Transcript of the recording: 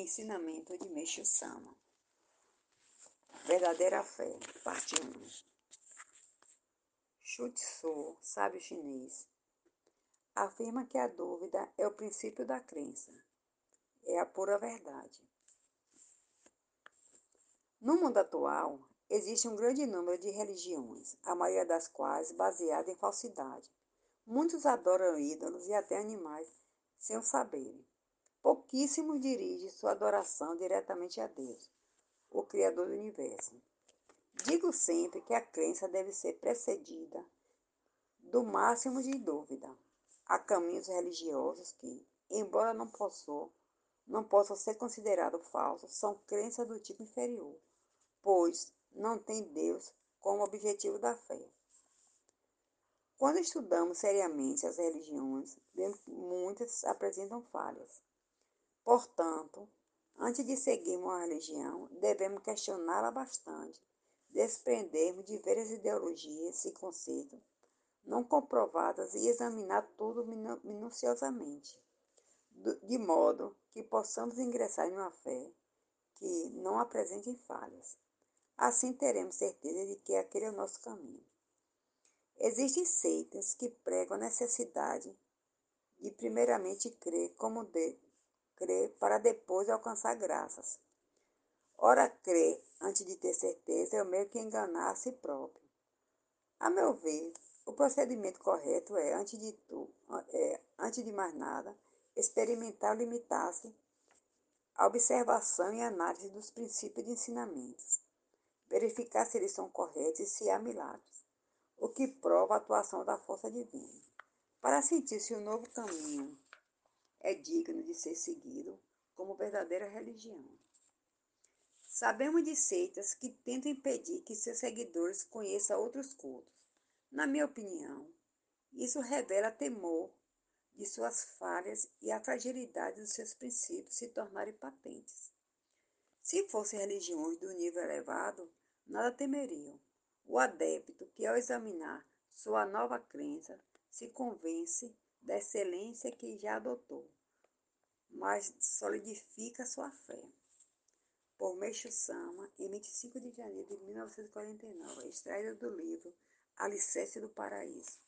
Ensinamento de Meixo Sama. Verdadeira fé. Parte 1. Shutsu, sábio chinês, afirma que a dúvida é o princípio da crença. É a pura verdade. No mundo atual, existe um grande número de religiões, a maioria das quais baseada em falsidade. Muitos adoram ídolos e até animais sem o saberem. Pouquíssimos dirigem sua adoração diretamente a Deus, o Criador do universo. Digo sempre que a crença deve ser precedida do máximo de dúvida. Há caminhos religiosos que, embora não possam, não possam ser considerados falsos, são crenças do tipo inferior, pois não têm Deus como objetivo da fé. Quando estudamos seriamente as religiões, vemos que muitas apresentam falhas. Portanto, antes de seguirmos uma religião, devemos questioná-la bastante, desprendermos de várias ideologias e conceitos não comprovadas e examinar tudo minuciosamente, de modo que possamos ingressar em uma fé que não apresente falhas. Assim teremos certeza de que aquele é o nosso caminho. Existem seitas que pregam a necessidade de primeiramente crer como de, crer para depois alcançar graças. Ora, crer antes de ter certeza é o meio que enganar a si próprio. A meu ver, o procedimento correto é, antes de, tu, é, antes de mais nada, experimentar limitar-se à observação e análise dos princípios de ensinamentos, verificar se eles são corretos e se há milagres, o que prova a atuação da força divina. Para sentir se o novo caminho é digno de ser seguido como verdadeira religião. Sabemos de seitas que tentam impedir que seus seguidores conheçam outros cultos. Na minha opinião, isso revela temor de suas falhas e a fragilidade dos seus princípios se tornarem patentes. Se fossem religiões do nível elevado, nada temeriam. O adepto que, ao examinar sua nova crença, se convence da excelência que já adotou, mas solidifica sua fé. Por Meixo Sama, em 25 de janeiro de 1949, extraído do livro Alicerce do Paraíso.